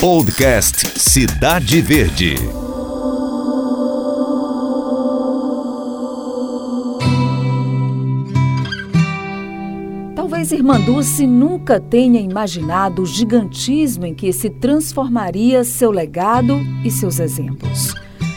Podcast Cidade Verde. Talvez Irmã Dulce nunca tenha imaginado o gigantismo em que se transformaria seu legado e seus exemplos.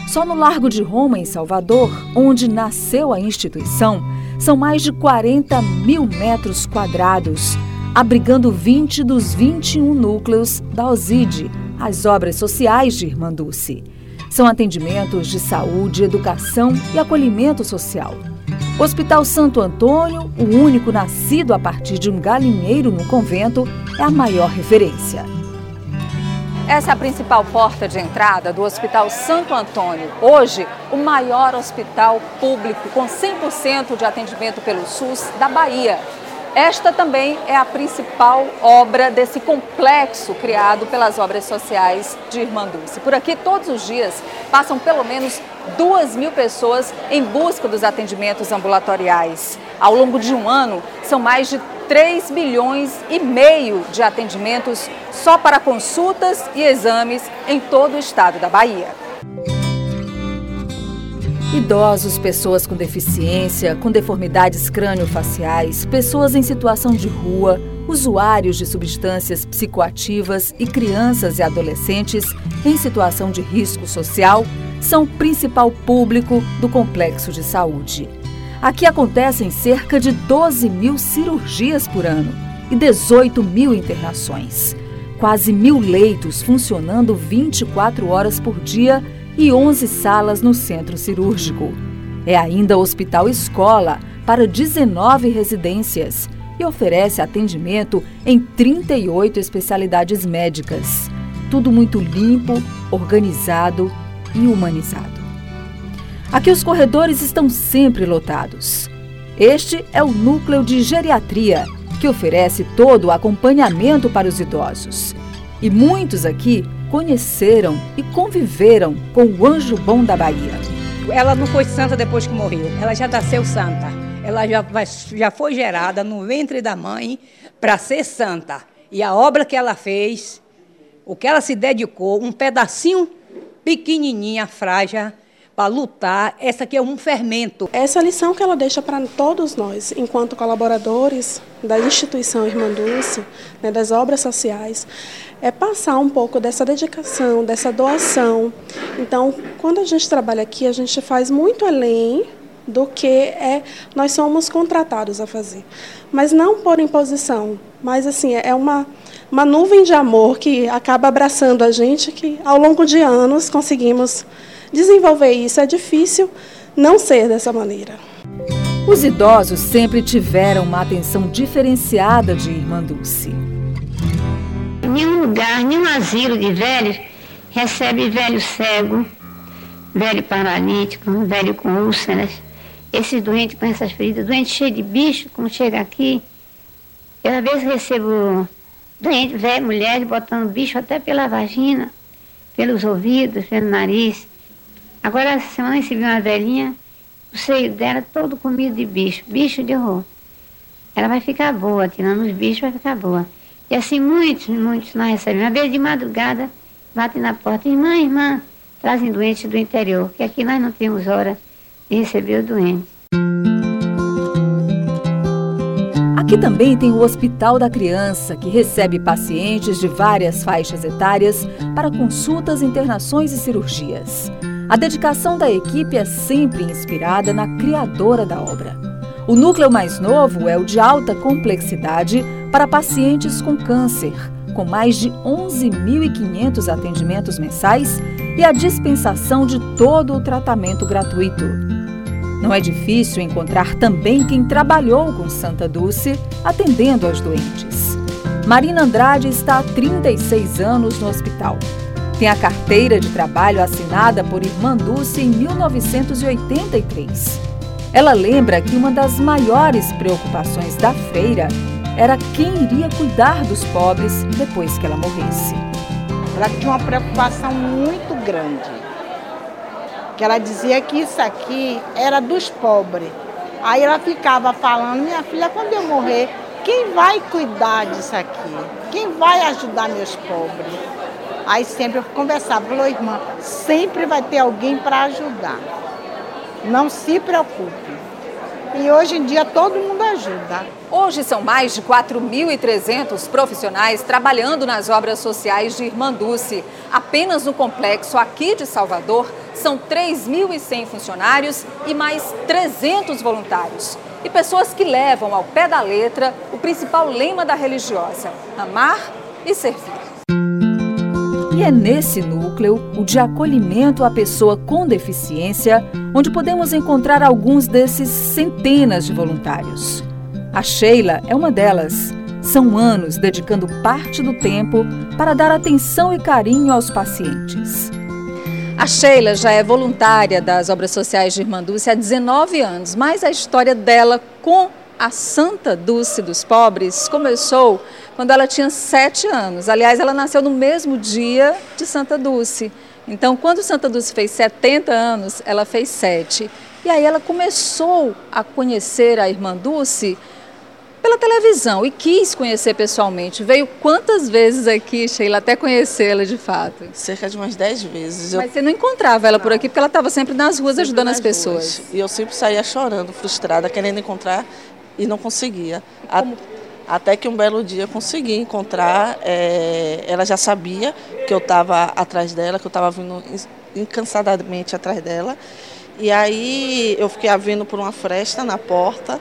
Só no Largo de Roma, em Salvador, onde nasceu a instituição, são mais de 40 mil metros quadrados abrigando 20 dos 21 núcleos da OSID, as obras sociais de Irmã Dulce. São atendimentos de saúde, educação e acolhimento social. Hospital Santo Antônio, o único nascido a partir de um galinheiro no convento, é a maior referência. Essa é a principal porta de entrada do Hospital Santo Antônio. Hoje, o maior hospital público com 100% de atendimento pelo SUS da Bahia. Esta também é a principal obra desse complexo criado pelas obras sociais de Irmã Dulce. Por aqui, todos os dias, passam pelo menos duas mil pessoas em busca dos atendimentos ambulatoriais. Ao longo de um ano, são mais de 3 milhões e meio de atendimentos só para consultas e exames em todo o estado da Bahia. Idosos, pessoas com deficiência, com deformidades crânio-faciais, pessoas em situação de rua, usuários de substâncias psicoativas e crianças e adolescentes em situação de risco social são o principal público do complexo de saúde. Aqui acontecem cerca de 12 mil cirurgias por ano e 18 mil internações. Quase mil leitos funcionando 24 horas por dia e 11 salas no centro cirúrgico. É ainda hospital escola para 19 residências e oferece atendimento em 38 especialidades médicas. Tudo muito limpo, organizado e humanizado. Aqui os corredores estão sempre lotados. Este é o núcleo de geriatria, que oferece todo o acompanhamento para os idosos. E muitos aqui conheceram e conviveram com o anjo bom da Bahia. Ela não foi santa depois que morreu, ela já nasceu santa. Ela já, já foi gerada no ventre da mãe para ser santa. E a obra que ela fez, o que ela se dedicou, um pedacinho pequenininha, frágil, para lutar, essa aqui é um fermento. Essa lição que ela deixa para todos nós, enquanto colaboradores da instituição Irmã Dulce, né, das obras sociais, é passar um pouco dessa dedicação, dessa doação. Então, quando a gente trabalha aqui, a gente faz muito além do que é nós somos contratados a fazer. Mas não por imposição, mas assim, é uma uma nuvem de amor que acaba abraçando a gente que ao longo de anos conseguimos desenvolver isso. É difícil não ser dessa maneira. Os idosos sempre tiveram uma atenção diferenciada de Irmã Dulce. Nenhum lugar, nenhum asilo de velhos recebe velho cego, velho paralítico, velho com úlceras, esses doentes com essas feridas, doente cheio de bicho, como chega aqui. Eu às vezes recebo doente, velho, mulheres botando bicho até pela vagina, pelos ouvidos, pelo nariz. Agora, essa semana recebi uma velhinha, o seio dela todo comido de bicho, bicho de horror. Ela vai ficar boa, tirando os bichos vai ficar boa. E assim, muitos, muitos nós recebemos. Uma vez de madrugada, batem na porta, irmã, irmã, trazem doentes do interior, que aqui nós não temos hora de receber o doente. Aqui também tem o Hospital da Criança, que recebe pacientes de várias faixas etárias para consultas, internações e cirurgias. A dedicação da equipe é sempre inspirada na criadora da obra. O núcleo mais novo é o de alta complexidade para pacientes com câncer, com mais de 11.500 atendimentos mensais e a dispensação de todo o tratamento gratuito. Não é difícil encontrar também quem trabalhou com Santa Dulce atendendo aos doentes. Marina Andrade está há 36 anos no hospital tem a carteira de trabalho assinada por Irmã Dulce em 1983. Ela lembra que uma das maiores preocupações da freira era quem iria cuidar dos pobres depois que ela morresse. Ela tinha uma preocupação muito grande. Que ela dizia que isso aqui era dos pobres. Aí ela ficava falando, minha filha, quando eu morrer, quem vai cuidar disso aqui? Quem vai ajudar meus pobres? Aí sempre eu conversava, falou, irmã, sempre vai ter alguém para ajudar. Não se preocupe. E hoje em dia todo mundo ajuda. Hoje são mais de 4.300 profissionais trabalhando nas obras sociais de Irmã Dulce. Apenas no complexo aqui de Salvador são 3.100 funcionários e mais 300 voluntários. E pessoas que levam ao pé da letra o principal lema da religiosa: amar e servir. E é nesse núcleo, o de acolhimento à pessoa com deficiência, onde podemos encontrar alguns desses centenas de voluntários. A Sheila é uma delas. São anos dedicando parte do tempo para dar atenção e carinho aos pacientes. A Sheila já é voluntária das obras sociais de Dulce há 19 anos, mas a história dela com a Santa Dulce dos Pobres começou quando ela tinha 7 anos. Aliás, ela nasceu no mesmo dia de Santa Dulce. Então, quando Santa Dulce fez 70 anos, ela fez 7. E aí ela começou a conhecer a Irmã Dulce pela televisão e quis conhecer pessoalmente. Veio quantas vezes aqui, Sheila, até conhecê-la de fato? Cerca de umas 10 vezes. Mas eu... você não encontrava ela não. por aqui porque ela estava sempre nas ruas sempre ajudando nas as pessoas. Ruas. E eu sempre saía chorando, frustrada, querendo encontrar e não conseguia. Até que um belo dia consegui encontrar, é... ela já sabia que eu estava atrás dela, que eu estava vindo incansadamente atrás dela. E aí eu fiquei a vendo por uma fresta na porta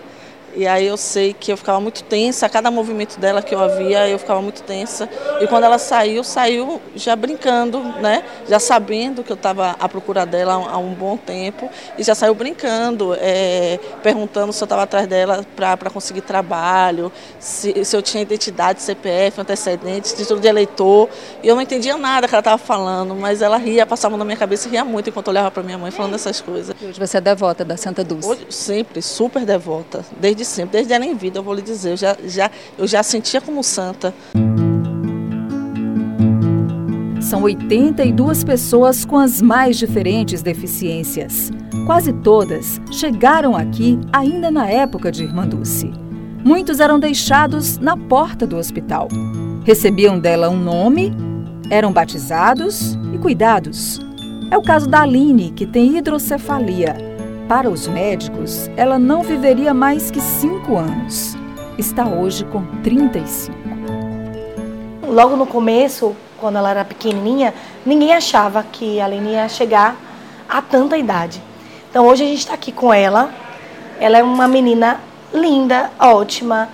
e aí eu sei que eu ficava muito tensa, a cada movimento dela que eu havia, eu ficava muito tensa. E quando ela saiu, saiu já brincando, né? Já sabendo que eu estava à procura dela há um bom tempo. E já saiu brincando, é, perguntando se eu estava atrás dela para conseguir trabalho, se, se eu tinha identidade, CPF, antecedentes, título de eleitor. E eu não entendia nada que ela estava falando, mas ela ria, passava na minha cabeça e ria muito enquanto olhava para minha mãe falando essas coisas. E hoje você é devota da Santa Dulce? Hoje, sempre, super devota. Desde desde sempre, desde ela em vida, eu vou lhe dizer, eu já, já, eu já sentia como santa. São 82 pessoas com as mais diferentes deficiências. Quase todas chegaram aqui ainda na época de Irmã Dulce. Muitos eram deixados na porta do hospital. Recebiam dela um nome, eram batizados e cuidados. É o caso da Aline, que tem hidrocefalia para os médicos, ela não viveria mais que cinco anos. Está hoje com 35. Logo no começo, quando ela era pequenininha, ninguém achava que a Aline ia chegar a tanta idade. Então hoje a gente está aqui com ela. Ela é uma menina linda, ótima.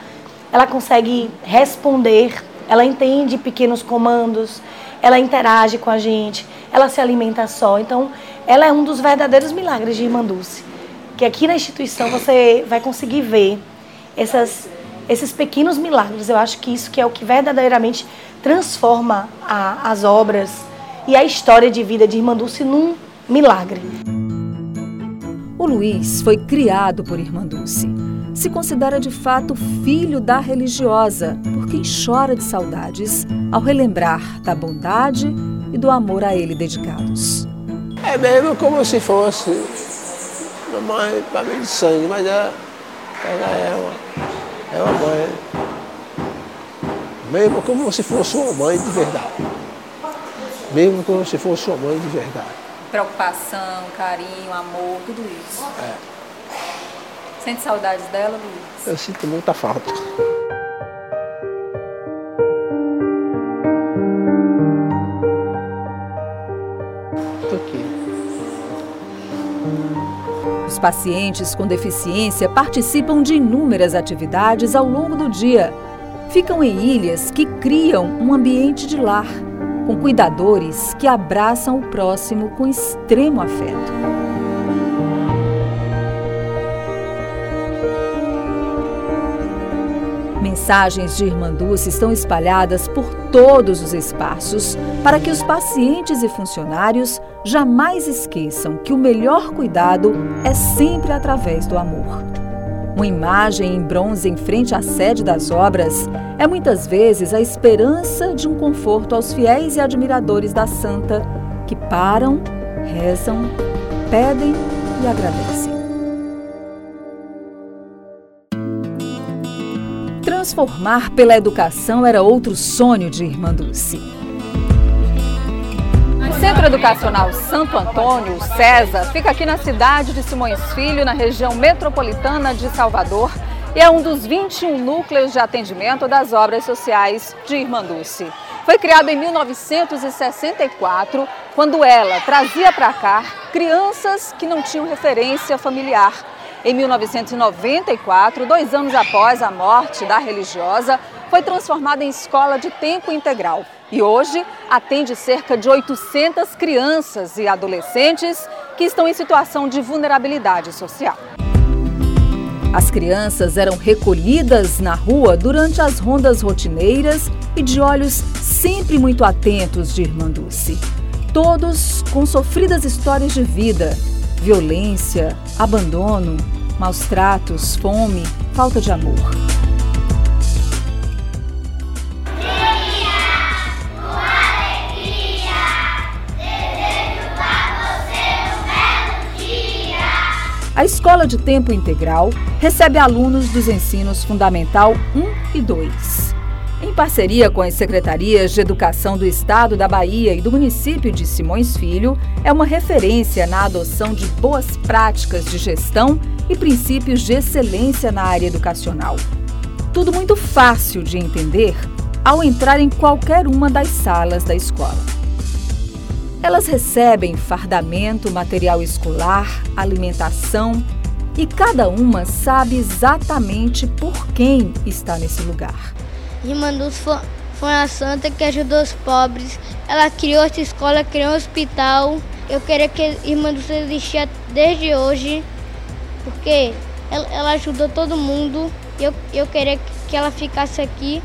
Ela consegue responder, ela entende pequenos comandos, ela interage com a gente, ela se alimenta só. Então ela é um dos verdadeiros milagres de Irmã Dulce. Que aqui na instituição você vai conseguir ver essas, esses pequenos milagres. Eu acho que isso que é o que verdadeiramente transforma a, as obras e a história de vida de Irmã Dulce num milagre. O Luiz foi criado por Irmã Dulce. Se considera de fato filho da religiosa, por quem chora de saudades ao relembrar da bondade e do amor a ele dedicados. É mesmo como se fosse uma mãe para mim de sangue, mas ela, ela é, uma, é uma mãe. Mesmo como se fosse uma mãe de verdade. Mesmo como se fosse uma mãe de verdade. Preocupação, carinho, amor, tudo isso. É. Sente saudades dela, Luiz? Eu sinto muita falta. pacientes com deficiência participam de inúmeras atividades ao longo do dia. Ficam em ilhas que criam um ambiente de lar, com cuidadores que abraçam o próximo com extremo afeto. Mensagens de Irmã Dulce estão espalhadas por todos os espaços para que os pacientes e funcionários jamais esqueçam que o melhor cuidado é sempre através do amor. Uma imagem em bronze em frente à sede das obras é muitas vezes a esperança de um conforto aos fiéis e admiradores da santa que param, rezam, pedem e agradecem. Transformar pela educação era outro sonho de Irmã Dulce. Educacional Santo Antônio, César, fica aqui na cidade de Simões Filho, na região metropolitana de Salvador, e é um dos 21 núcleos de atendimento das obras sociais de Irmanduce. Foi criado em 1964, quando ela trazia para cá crianças que não tinham referência familiar. Em 1994, dois anos após a morte da religiosa, foi transformada em escola de tempo integral e hoje atende cerca de 800 crianças e adolescentes que estão em situação de vulnerabilidade social. As crianças eram recolhidas na rua durante as rondas rotineiras e de olhos sempre muito atentos de Irmã Dulce. Todos com sofridas histórias de vida, violência, abandono, maus tratos, fome, falta de amor. A escola de tempo integral recebe alunos dos ensinos fundamental 1 e 2. Em parceria com as secretarias de Educação do Estado da Bahia e do município de Simões Filho, é uma referência na adoção de boas práticas de gestão e princípios de excelência na área educacional. Tudo muito fácil de entender ao entrar em qualquer uma das salas da escola. Elas recebem fardamento, material escolar, alimentação e cada uma sabe exatamente por quem está nesse lugar. Irmã foi, foi uma santa que ajudou os pobres. Ela criou essa escola, criou um hospital. Eu queria que Irmã Dulce existia desde hoje, porque ela, ela ajudou todo mundo. Eu, eu queria que ela ficasse aqui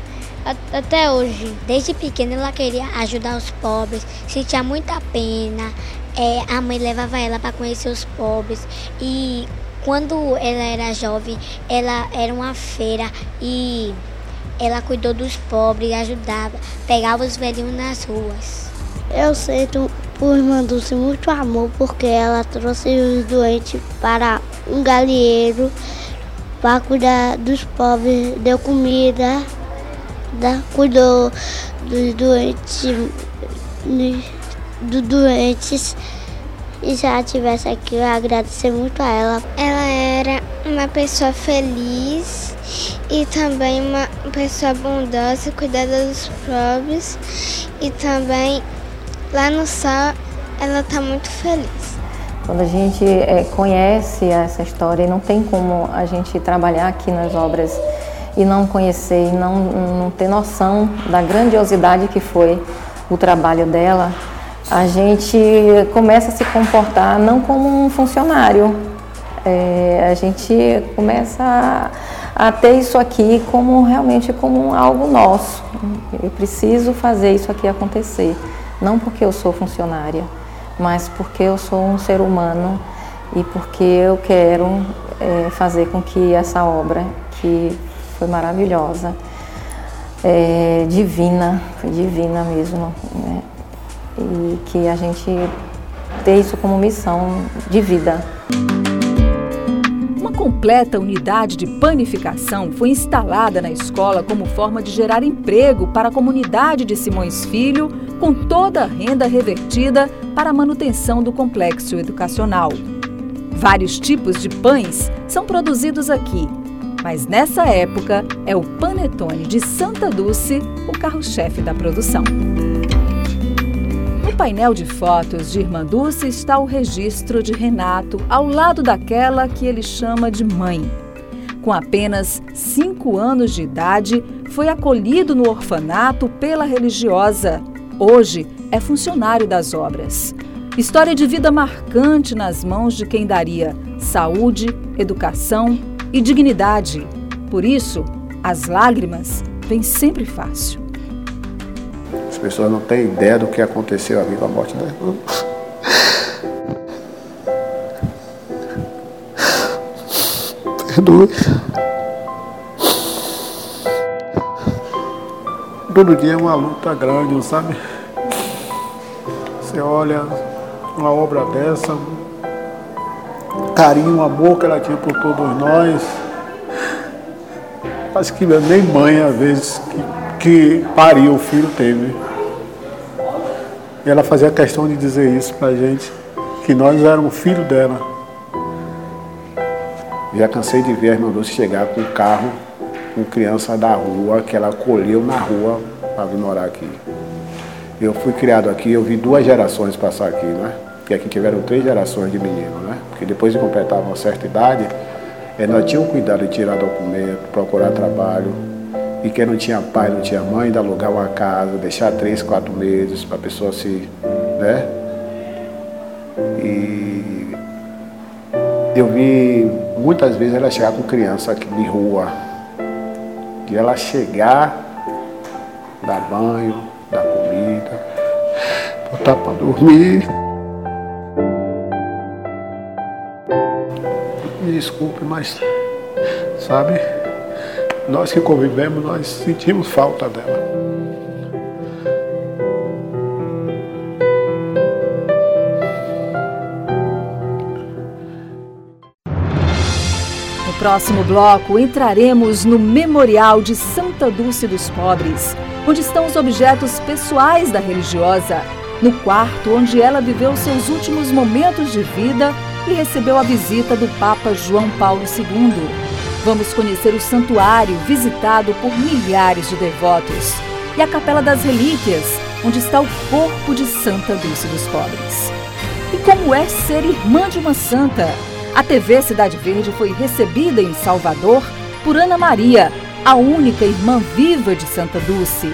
até hoje. Desde pequena ela queria ajudar os pobres, sentia muita pena. É, a mãe levava ela para conhecer os pobres e quando ela era jovem, ela era uma feira e ela cuidou dos pobres, ajudava, pegava os velhinhos nas ruas. Eu sinto por irmã Dulce muito amor porque ela trouxe os doentes para um galinheiro para cuidar dos pobres, deu comida, da, cuidou dos doentes, dos doentes. E se ela estivesse aqui, eu ia agradecer muito a ela. Ela era uma pessoa feliz e também uma pessoa bondosa, cuidada dos pobres. E também lá no céu ela está muito feliz. Quando a gente é, conhece essa história, não tem como a gente trabalhar aqui nas obras e não conhecer e não, não ter noção da grandiosidade que foi o trabalho dela, a gente começa a se comportar não como um funcionário, é, a gente começa a, a, ter isso aqui como realmente como algo nosso. Eu preciso fazer isso aqui acontecer, não porque eu sou funcionária, mas porque eu sou um ser humano e porque eu quero é, fazer com que essa obra que foi maravilhosa, é, divina, foi divina mesmo. Né? E que a gente tem isso como missão de vida. Completa unidade de panificação foi instalada na escola como forma de gerar emprego para a comunidade de Simões Filho, com toda a renda revertida para a manutenção do complexo educacional. Vários tipos de pães são produzidos aqui mas nessa época é o Panetone de Santa Dulce o carro-chefe da produção. Painel de fotos de Irmã Dulce está o registro de Renato ao lado daquela que ele chama de mãe. Com apenas cinco anos de idade, foi acolhido no orfanato pela religiosa. Hoje é funcionário das obras. História de vida marcante nas mãos de quem daria saúde, educação e dignidade. Por isso, as lágrimas vêm sempre fácil. As pessoas não têm ideia do que aconteceu ali com a morte dela. Perdoe. Todo dia é uma luta grande, sabe? Você olha uma obra dessa, carinho, amor que ela tinha por todos nós. Acho que nem mãe, às vezes, que, que pariu o filho teve. Ela fazia questão de dizer isso pra gente, que nós éramos filho dela. Já cansei de ver a irmã Dulce chegar com o carro com criança da rua, que ela colheu na rua para vir morar aqui. Eu fui criado aqui, eu vi duas gerações passar aqui, né? Porque aqui tiveram três gerações de meninos, né? Porque depois de completar uma certa idade, nós tínhamos cuidado de tirar documento, procurar trabalho. E quem não tinha pai, não tinha mãe, ainda alugar uma casa, deixar três, quatro meses para a pessoa se. né? E eu vi muitas vezes ela chegar com criança aqui de rua. E ela chegar, dar banho, dar comida, botar para dormir. Me desculpe, mas sabe, nós que convivemos, nós sentimos falta dela. No próximo bloco, entraremos no Memorial de Santa Dulce dos Pobres, onde estão os objetos pessoais da religiosa, no quarto onde ela viveu seus últimos momentos de vida e recebeu a visita do Papa João Paulo II. Vamos conhecer o santuário visitado por milhares de devotos e a Capela das Relíquias, onde está o corpo de Santa Dulce dos Pobres. E como é ser irmã de uma santa? A TV Cidade Verde foi recebida em Salvador por Ana Maria, a única irmã viva de Santa Dulce.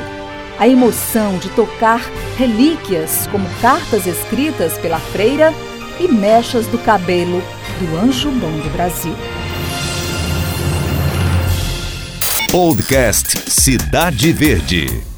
A emoção de tocar relíquias como cartas escritas pela freira e mechas do cabelo do Anjo Bom do Brasil. Podcast Cidade Verde.